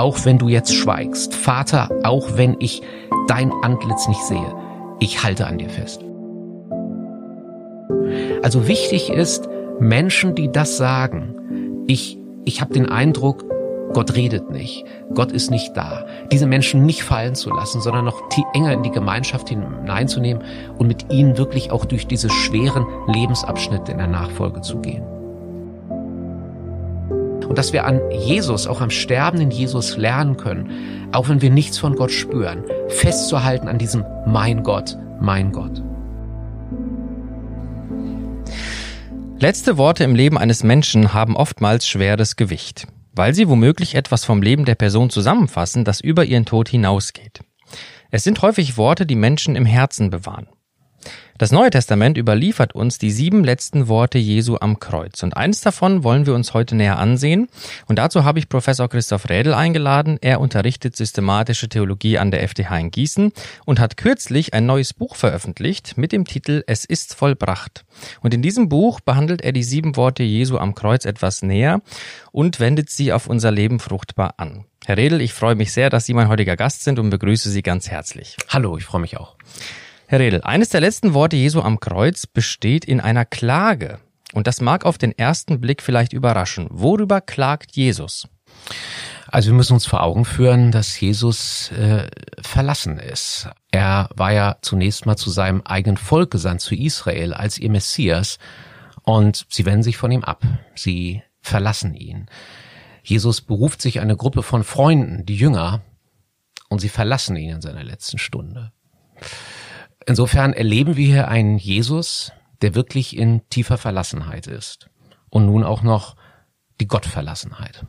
auch wenn du jetzt schweigst. Vater, auch wenn ich dein Antlitz nicht sehe. Ich halte an dir fest. Also wichtig ist, Menschen, die das sagen, ich, ich habe den Eindruck, Gott redet nicht, Gott ist nicht da. Diese Menschen nicht fallen zu lassen, sondern noch enger in die Gemeinschaft hineinzunehmen und mit ihnen wirklich auch durch diese schweren Lebensabschnitte in der Nachfolge zu gehen. Und dass wir an Jesus, auch am sterbenden Jesus lernen können, auch wenn wir nichts von Gott spüren, festzuhalten an diesem Mein Gott, mein Gott. Letzte Worte im Leben eines Menschen haben oftmals schweres Gewicht, weil sie womöglich etwas vom Leben der Person zusammenfassen, das über ihren Tod hinausgeht. Es sind häufig Worte, die Menschen im Herzen bewahren. Das Neue Testament überliefert uns die sieben letzten Worte Jesu am Kreuz. Und eines davon wollen wir uns heute näher ansehen. Und dazu habe ich Professor Christoph Rädel eingeladen. Er unterrichtet systematische Theologie an der FTH in Gießen und hat kürzlich ein neues Buch veröffentlicht mit dem Titel Es ist vollbracht. Und in diesem Buch behandelt er die sieben Worte Jesu am Kreuz etwas näher und wendet sie auf unser Leben fruchtbar an. Herr Redel, ich freue mich sehr, dass Sie mein heutiger Gast sind und begrüße Sie ganz herzlich. Hallo, ich freue mich auch. Herr Redel, eines der letzten Worte Jesu am Kreuz besteht in einer Klage. Und das mag auf den ersten Blick vielleicht überraschen. Worüber klagt Jesus? Also wir müssen uns vor Augen führen, dass Jesus äh, verlassen ist. Er war ja zunächst mal zu seinem eigenen Volk gesandt, zu Israel, als ihr Messias. Und sie wenden sich von ihm ab. Sie verlassen ihn. Jesus beruft sich eine Gruppe von Freunden, die Jünger, und sie verlassen ihn in seiner letzten Stunde. Insofern erleben wir hier einen Jesus, der wirklich in tiefer Verlassenheit ist. Und nun auch noch die Gottverlassenheit.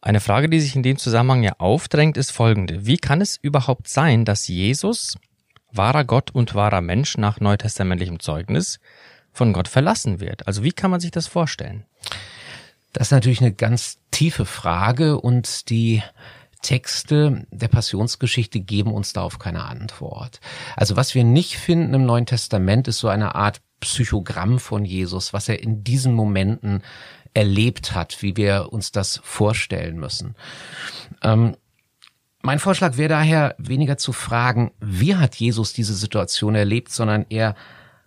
Eine Frage, die sich in dem Zusammenhang ja aufdrängt, ist folgende. Wie kann es überhaupt sein, dass Jesus, wahrer Gott und wahrer Mensch nach neutestamentlichem Zeugnis, von Gott verlassen wird? Also wie kann man sich das vorstellen? Das ist natürlich eine ganz tiefe Frage und die Texte der Passionsgeschichte geben uns darauf keine Antwort. Also was wir nicht finden im Neuen Testament ist so eine Art Psychogramm von Jesus, was er in diesen Momenten erlebt hat, wie wir uns das vorstellen müssen. Ähm, mein Vorschlag wäre daher weniger zu fragen, wie hat Jesus diese Situation erlebt, sondern eher,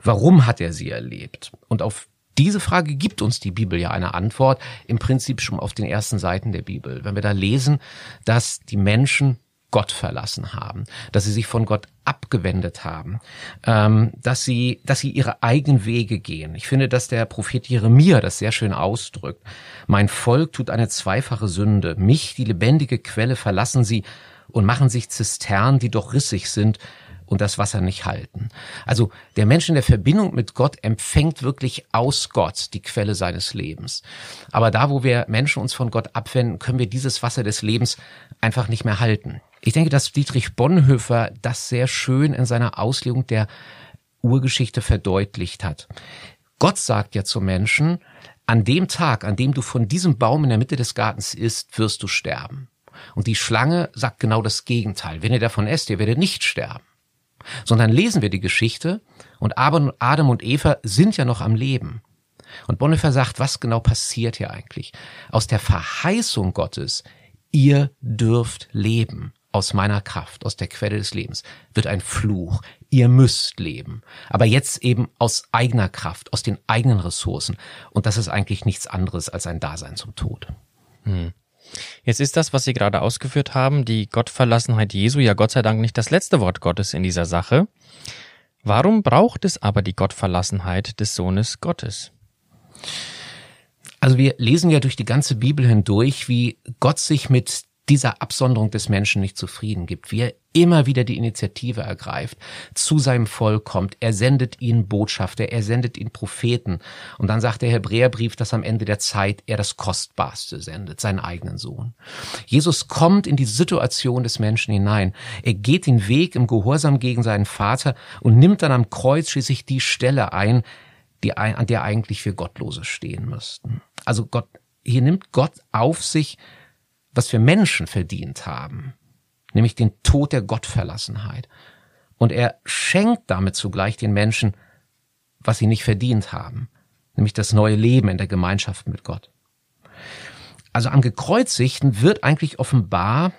warum hat er sie erlebt? Und auf diese Frage gibt uns die Bibel ja eine Antwort, im Prinzip schon auf den ersten Seiten der Bibel. Wenn wir da lesen, dass die Menschen Gott verlassen haben, dass sie sich von Gott abgewendet haben, ähm, dass sie, dass sie ihre eigenen Wege gehen. Ich finde, dass der Prophet Jeremia das sehr schön ausdrückt. Mein Volk tut eine zweifache Sünde. Mich, die lebendige Quelle, verlassen sie und machen sich Zisternen, die doch rissig sind und das Wasser nicht halten. Also der Mensch in der Verbindung mit Gott empfängt wirklich aus Gott die Quelle seines Lebens. Aber da, wo wir Menschen uns von Gott abwenden, können wir dieses Wasser des Lebens einfach nicht mehr halten. Ich denke, dass Dietrich Bonhoeffer das sehr schön in seiner Auslegung der Urgeschichte verdeutlicht hat. Gott sagt ja zum Menschen, an dem Tag, an dem du von diesem Baum in der Mitte des Gartens isst, wirst du sterben. Und die Schlange sagt genau das Gegenteil. Wenn ihr davon esst, ihr werdet nicht sterben sondern lesen wir die Geschichte und Adam und Eva sind ja noch am Leben. Und Bonhoeffer sagt, was genau passiert hier eigentlich? Aus der Verheißung Gottes, ihr dürft leben aus meiner Kraft, aus der Quelle des Lebens, wird ein Fluch. Ihr müsst leben. Aber jetzt eben aus eigener Kraft, aus den eigenen Ressourcen. Und das ist eigentlich nichts anderes als ein Dasein zum Tod. Hm. Jetzt ist das, was Sie gerade ausgeführt haben, die Gottverlassenheit Jesu, ja Gott sei Dank nicht das letzte Wort Gottes in dieser Sache. Warum braucht es aber die Gottverlassenheit des Sohnes Gottes? Also wir lesen ja durch die ganze Bibel hindurch, wie Gott sich mit dieser Absonderung des Menschen nicht zufrieden gibt, wie er immer wieder die Initiative ergreift, zu seinem Volk kommt, er sendet ihnen Botschafter, er sendet ihnen Propheten und dann sagt der Hebräerbrief, dass am Ende der Zeit er das Kostbarste sendet, seinen eigenen Sohn. Jesus kommt in die Situation des Menschen hinein, er geht den Weg im Gehorsam gegen seinen Vater und nimmt dann am Kreuz schließlich die Stelle ein, die, an der eigentlich wir Gottlose stehen müssten. Also Gott, hier nimmt Gott auf sich, was wir Menschen verdient haben, nämlich den Tod der Gottverlassenheit. Und er schenkt damit zugleich den Menschen, was sie nicht verdient haben, nämlich das neue Leben in der Gemeinschaft mit Gott. Also am Gekreuzigten wird eigentlich offenbar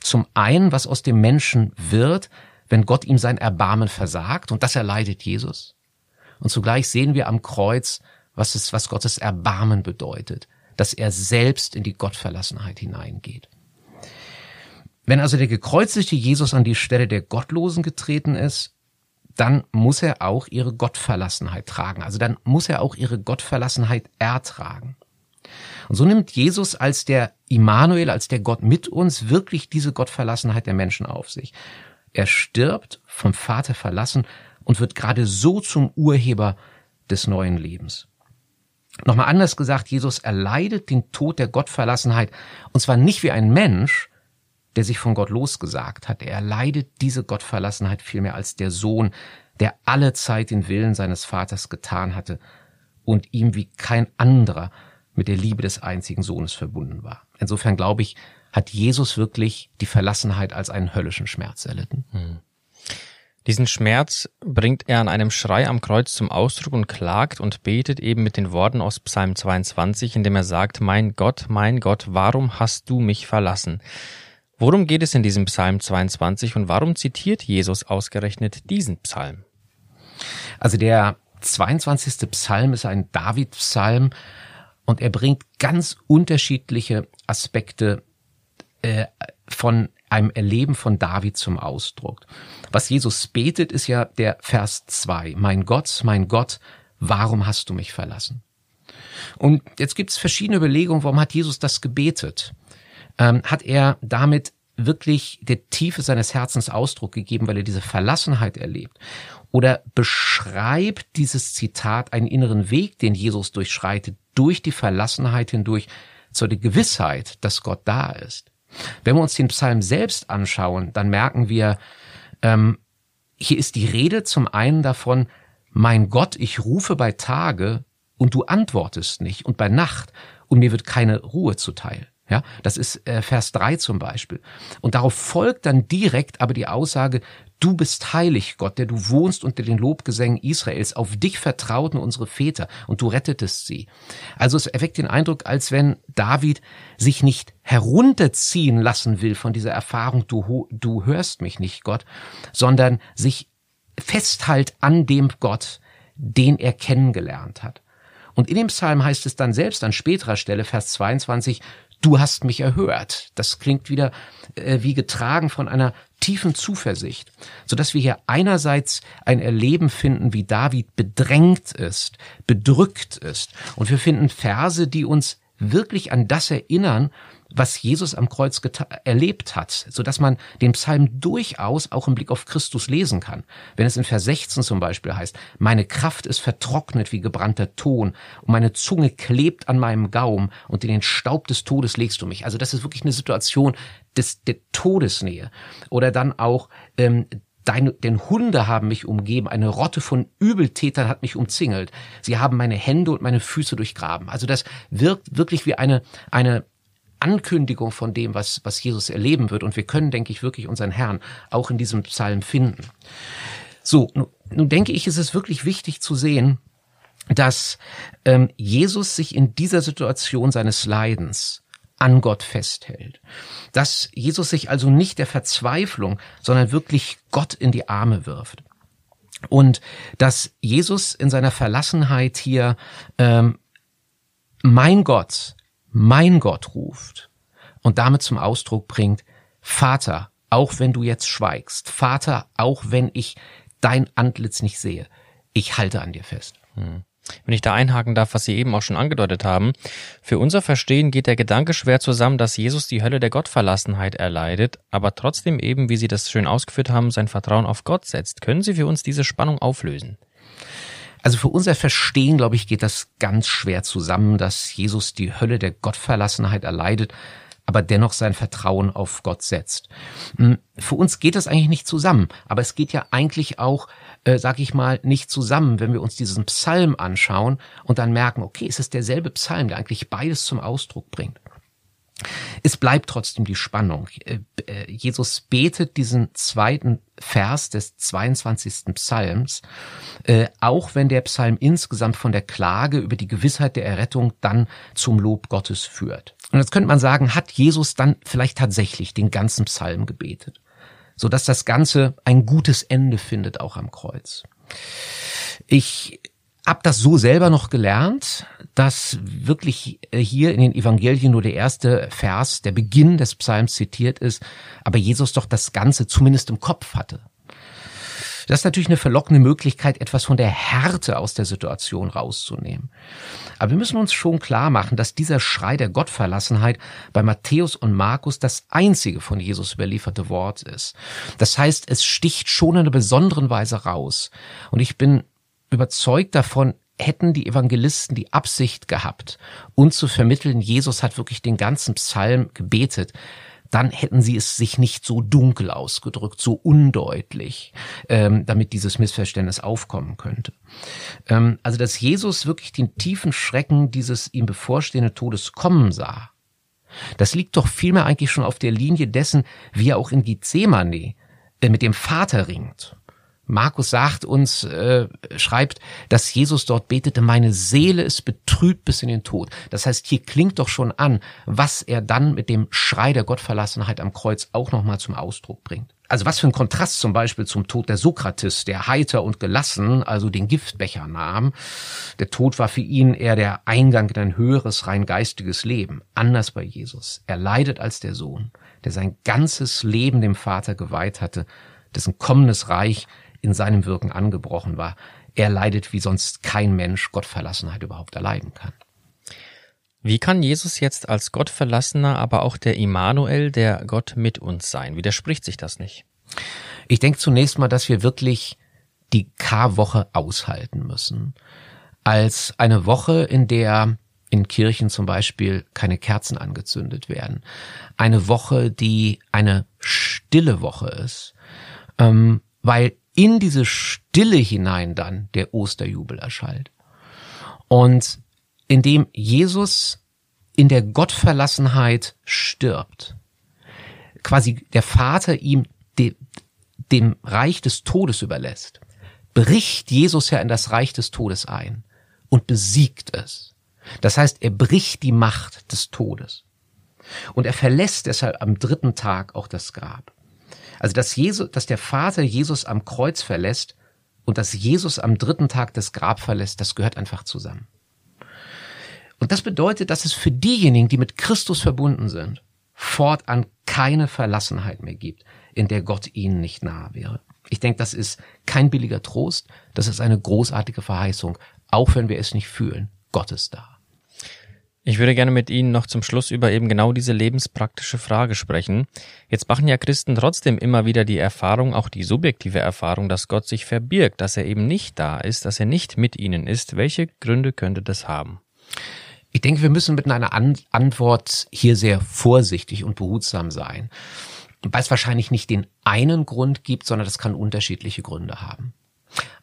zum einen, was aus dem Menschen wird, wenn Gott ihm sein Erbarmen versagt, und das erleidet Jesus. Und zugleich sehen wir am Kreuz, was es, was Gottes Erbarmen bedeutet, dass er selbst in die Gottverlassenheit hineingeht. Wenn also der gekreuzigte Jesus an die Stelle der Gottlosen getreten ist, dann muss er auch ihre Gottverlassenheit tragen. Also dann muss er auch ihre Gottverlassenheit ertragen. Und so nimmt Jesus als der Immanuel, als der Gott mit uns, wirklich diese Gottverlassenheit der Menschen auf sich. Er stirbt, vom Vater verlassen und wird gerade so zum Urheber des neuen Lebens. Nochmal anders gesagt, Jesus erleidet den Tod der Gottverlassenheit, und zwar nicht wie ein Mensch, der sich von Gott losgesagt hat. Er erleidet diese Gottverlassenheit vielmehr als der Sohn, der alle Zeit den Willen seines Vaters getan hatte und ihm wie kein anderer mit der Liebe des einzigen Sohnes verbunden war. Insofern glaube ich, hat Jesus wirklich die Verlassenheit als einen höllischen Schmerz erlitten. Hm. Diesen Schmerz bringt er an einem Schrei am Kreuz zum Ausdruck und klagt und betet eben mit den Worten aus Psalm 22, indem er sagt, Mein Gott, mein Gott, warum hast du mich verlassen? Worum geht es in diesem Psalm 22 und warum zitiert Jesus ausgerechnet diesen Psalm? Also der 22. Psalm ist ein David-Psalm und er bringt ganz unterschiedliche Aspekte äh, von einem Erleben von David zum Ausdruck. Was Jesus betet, ist ja der Vers 2. Mein Gott, mein Gott, warum hast du mich verlassen? Und jetzt gibt es verschiedene Überlegungen, warum hat Jesus das gebetet? Ähm, hat er damit wirklich der Tiefe seines Herzens Ausdruck gegeben, weil er diese Verlassenheit erlebt? Oder beschreibt dieses Zitat einen inneren Weg, den Jesus durchschreitet, durch die Verlassenheit hindurch zur Gewissheit, dass Gott da ist? Wenn wir uns den Psalm selbst anschauen, dann merken wir, ähm, hier ist die Rede zum einen davon, mein Gott, ich rufe bei Tage und du antwortest nicht und bei Nacht und mir wird keine Ruhe zuteil. Ja, das ist äh, Vers 3 zum Beispiel. Und darauf folgt dann direkt aber die Aussage, du bist heilig, Gott, der du wohnst unter den Lobgesängen Israels. Auf dich vertrauten unsere Väter und du rettetest sie. Also es erweckt den Eindruck, als wenn David sich nicht herunterziehen lassen will von dieser Erfahrung, du, du hörst mich nicht, Gott, sondern sich festhalt an dem Gott, den er kennengelernt hat. Und in dem Psalm heißt es dann selbst an späterer Stelle, Vers 22, du hast mich erhört. Das klingt wieder äh, wie getragen von einer tiefen Zuversicht, so dass wir hier einerseits ein Erleben finden, wie David bedrängt ist, bedrückt ist, und wir finden Verse, die uns wirklich an das erinnern, was Jesus am Kreuz erlebt hat, so dass man den Psalm durchaus auch im Blick auf Christus lesen kann. Wenn es in Vers 16 zum Beispiel heißt, meine Kraft ist vertrocknet wie gebrannter Ton und meine Zunge klebt an meinem Gaum und in den Staub des Todes legst du mich. Also das ist wirklich eine Situation des, der Todesnähe. Oder dann auch, ähm, Deine, denn Hunde haben mich umgeben, eine Rotte von Übeltätern hat mich umzingelt. Sie haben meine Hände und meine Füße durchgraben. Also das wirkt wirklich wie eine, eine Ankündigung von dem, was, was Jesus erleben wird. Und wir können, denke ich, wirklich unseren Herrn auch in diesem Psalm finden. So, nun, nun denke ich, ist es wirklich wichtig zu sehen, dass ähm, Jesus sich in dieser Situation seines Leidens an Gott festhält. Dass Jesus sich also nicht der Verzweiflung, sondern wirklich Gott in die Arme wirft. Und dass Jesus in seiner Verlassenheit hier ähm, mein Gott, mein Gott ruft und damit zum Ausdruck bringt, Vater, auch wenn du jetzt schweigst, Vater, auch wenn ich dein Antlitz nicht sehe, ich halte an dir fest. Hm. Wenn ich da einhaken darf, was Sie eben auch schon angedeutet haben, für unser Verstehen geht der Gedanke schwer zusammen, dass Jesus die Hölle der Gottverlassenheit erleidet, aber trotzdem eben, wie Sie das schön ausgeführt haben, sein Vertrauen auf Gott setzt. Können Sie für uns diese Spannung auflösen? Also für unser Verstehen, glaube ich, geht das ganz schwer zusammen, dass Jesus die Hölle der Gottverlassenheit erleidet, aber dennoch sein Vertrauen auf Gott setzt. Hm, für uns geht das eigentlich nicht zusammen, aber es geht ja eigentlich auch, äh, sag ich mal, nicht zusammen, wenn wir uns diesen Psalm anschauen und dann merken, okay, es ist derselbe Psalm, der eigentlich beides zum Ausdruck bringt. Es bleibt trotzdem die Spannung. Äh, äh, Jesus betet diesen zweiten Vers des 22. Psalms, äh, auch wenn der Psalm insgesamt von der Klage über die Gewissheit der Errettung dann zum Lob Gottes führt. Und jetzt könnte man sagen, hat Jesus dann vielleicht tatsächlich den ganzen Psalm gebetet, so dass das Ganze ein gutes Ende findet, auch am Kreuz. Ich habe das so selber noch gelernt, dass wirklich äh, hier in den Evangelien nur der erste Vers, der Beginn des Psalms zitiert ist, aber Jesus doch das Ganze zumindest im Kopf hatte. Das ist natürlich eine verlockende Möglichkeit, etwas von der Härte aus der Situation rauszunehmen. Aber wir müssen uns schon klar machen, dass dieser Schrei der Gottverlassenheit bei Matthäus und Markus das einzige von Jesus überlieferte Wort ist. Das heißt, es sticht schon in einer besonderen Weise raus. Und ich bin überzeugt davon, hätten die Evangelisten die Absicht gehabt, uns zu vermitteln, Jesus hat wirklich den ganzen Psalm gebetet, dann hätten sie es sich nicht so dunkel ausgedrückt, so undeutlich, ähm, damit dieses Missverständnis aufkommen könnte. Ähm, also, dass Jesus wirklich den tiefen Schrecken dieses ihm bevorstehenden Todes kommen sah, das liegt doch vielmehr eigentlich schon auf der Linie dessen, wie er auch in Gethsemane äh, mit dem Vater ringt. Markus sagt uns, äh, schreibt, dass Jesus dort betete, meine Seele ist betrübt bis in den Tod. Das heißt, hier klingt doch schon an, was er dann mit dem Schrei der Gottverlassenheit am Kreuz auch nochmal zum Ausdruck bringt. Also was für ein Kontrast zum Beispiel zum Tod der Sokrates, der heiter und gelassen, also den Giftbecher nahm. Der Tod war für ihn eher der Eingang in ein höheres, rein geistiges Leben. Anders bei Jesus. Er leidet als der Sohn, der sein ganzes Leben dem Vater geweiht hatte, dessen kommendes Reich in seinem Wirken angebrochen war. Er leidet wie sonst kein Mensch Gottverlassenheit überhaupt erleiden kann. Wie kann Jesus jetzt als Gottverlassener, aber auch der Immanuel, der Gott mit uns sein? Widerspricht sich das nicht? Ich denke zunächst mal, dass wir wirklich die K-Woche aushalten müssen. Als eine Woche, in der in Kirchen zum Beispiel keine Kerzen angezündet werden. Eine Woche, die eine stille Woche ist, ähm, weil in diese Stille hinein dann der Osterjubel erschallt. Und indem Jesus in der Gottverlassenheit stirbt, quasi der Vater ihm de, dem Reich des Todes überlässt, bricht Jesus ja in das Reich des Todes ein und besiegt es. Das heißt, er bricht die Macht des Todes. Und er verlässt deshalb am dritten Tag auch das Grab. Also, dass Jesus, dass der Vater Jesus am Kreuz verlässt und dass Jesus am dritten Tag das Grab verlässt, das gehört einfach zusammen. Und das bedeutet, dass es für diejenigen, die mit Christus verbunden sind, fortan keine Verlassenheit mehr gibt, in der Gott ihnen nicht nahe wäre. Ich denke, das ist kein billiger Trost, das ist eine großartige Verheißung, auch wenn wir es nicht fühlen. Gott ist da. Ich würde gerne mit Ihnen noch zum Schluss über eben genau diese lebenspraktische Frage sprechen. Jetzt machen ja Christen trotzdem immer wieder die Erfahrung, auch die subjektive Erfahrung, dass Gott sich verbirgt, dass er eben nicht da ist, dass er nicht mit ihnen ist. Welche Gründe könnte das haben? Ich denke, wir müssen mit einer Antwort hier sehr vorsichtig und behutsam sein, weil es wahrscheinlich nicht den einen Grund gibt, sondern das kann unterschiedliche Gründe haben.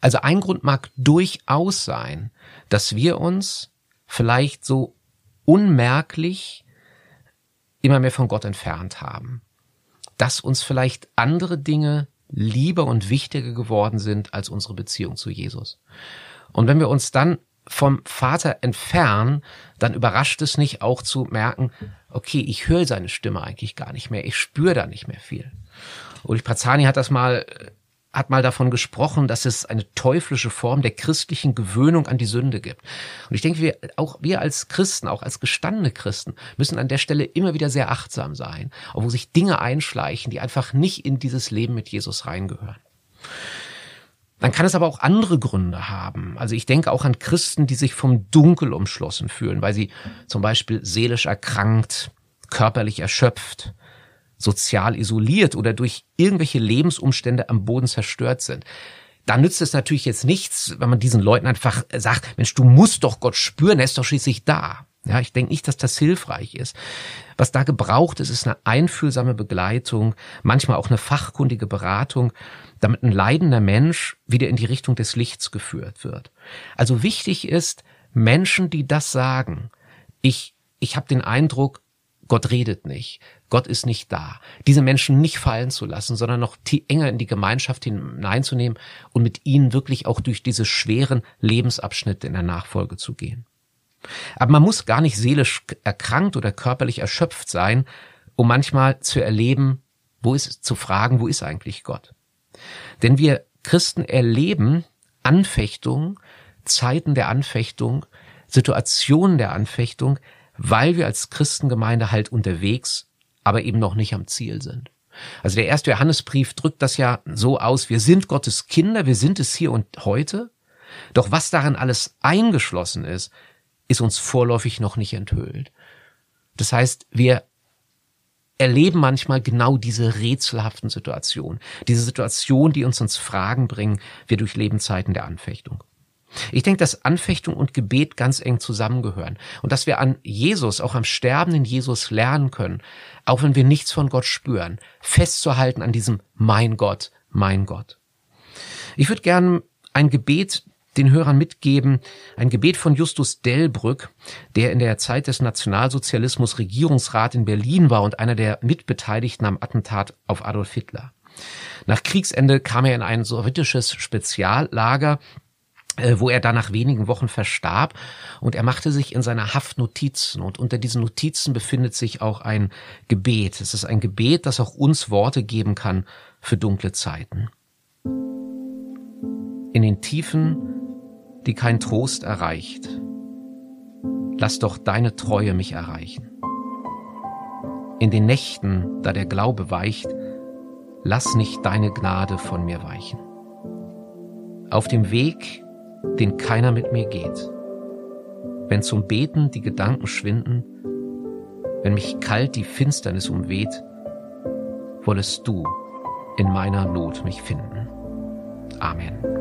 Also ein Grund mag durchaus sein, dass wir uns vielleicht so unmerklich immer mehr von Gott entfernt haben. Dass uns vielleicht andere Dinge lieber und wichtiger geworden sind als unsere Beziehung zu Jesus. Und wenn wir uns dann vom Vater entfernen, dann überrascht es nicht auch zu merken, okay, ich höre seine Stimme eigentlich gar nicht mehr, ich spüre da nicht mehr viel. Ulrich Prazani hat das mal hat mal davon gesprochen, dass es eine teuflische Form der christlichen Gewöhnung an die Sünde gibt. Und ich denke, wir, auch wir als Christen, auch als gestandene Christen, müssen an der Stelle immer wieder sehr achtsam sein, wo sich Dinge einschleichen, die einfach nicht in dieses Leben mit Jesus reingehören. Dann kann es aber auch andere Gründe haben. Also ich denke auch an Christen, die sich vom Dunkel umschlossen fühlen, weil sie zum Beispiel seelisch erkrankt, körperlich erschöpft, sozial isoliert oder durch irgendwelche Lebensumstände am Boden zerstört sind. Da nützt es natürlich jetzt nichts, wenn man diesen Leuten einfach sagt, Mensch, du musst doch Gott spüren, er ist doch schließlich da. Ja, ich denke nicht, dass das hilfreich ist. Was da gebraucht ist, ist eine einfühlsame Begleitung, manchmal auch eine fachkundige Beratung, damit ein leidender Mensch wieder in die Richtung des Lichts geführt wird. Also wichtig ist, Menschen, die das sagen, ich, ich habe den Eindruck, Gott redet nicht. Gott ist nicht da. Diese Menschen nicht fallen zu lassen, sondern noch enger in die Gemeinschaft hineinzunehmen und mit ihnen wirklich auch durch diese schweren Lebensabschnitte in der Nachfolge zu gehen. Aber man muss gar nicht seelisch erkrankt oder körperlich erschöpft sein, um manchmal zu erleben, wo ist, zu fragen, wo ist eigentlich Gott? Denn wir Christen erleben Anfechtung, Zeiten der Anfechtung, Situationen der Anfechtung, weil wir als Christengemeinde halt unterwegs, aber eben noch nicht am Ziel sind. Also der erste Johannesbrief drückt das ja so aus, wir sind Gottes Kinder, wir sind es hier und heute, doch was darin alles eingeschlossen ist, ist uns vorläufig noch nicht enthüllt. Das heißt, wir erleben manchmal genau diese rätselhaften Situationen, diese Situationen, die uns ins Fragen bringen, wir durchleben Zeiten der Anfechtung. Ich denke, dass Anfechtung und Gebet ganz eng zusammengehören und dass wir an Jesus, auch am sterbenden Jesus lernen können, auch wenn wir nichts von Gott spüren, festzuhalten an diesem Mein Gott, mein Gott. Ich würde gerne ein Gebet den Hörern mitgeben, ein Gebet von Justus Delbrück, der in der Zeit des Nationalsozialismus Regierungsrat in Berlin war und einer der Mitbeteiligten am Attentat auf Adolf Hitler. Nach Kriegsende kam er in ein sowjetisches Speziallager, wo er dann nach wenigen Wochen verstarb und er machte sich in seiner Haft Notizen und unter diesen Notizen befindet sich auch ein Gebet. Es ist ein Gebet, das auch uns Worte geben kann für dunkle Zeiten. In den Tiefen die kein Trost erreicht. Lass doch deine Treue mich erreichen. In den Nächten, da der Glaube weicht, lass nicht deine Gnade von mir weichen. Auf dem Weg, den keiner mit mir geht, wenn zum Beten die Gedanken schwinden, wenn mich kalt die Finsternis umweht, wollest du in meiner Not mich finden. Amen.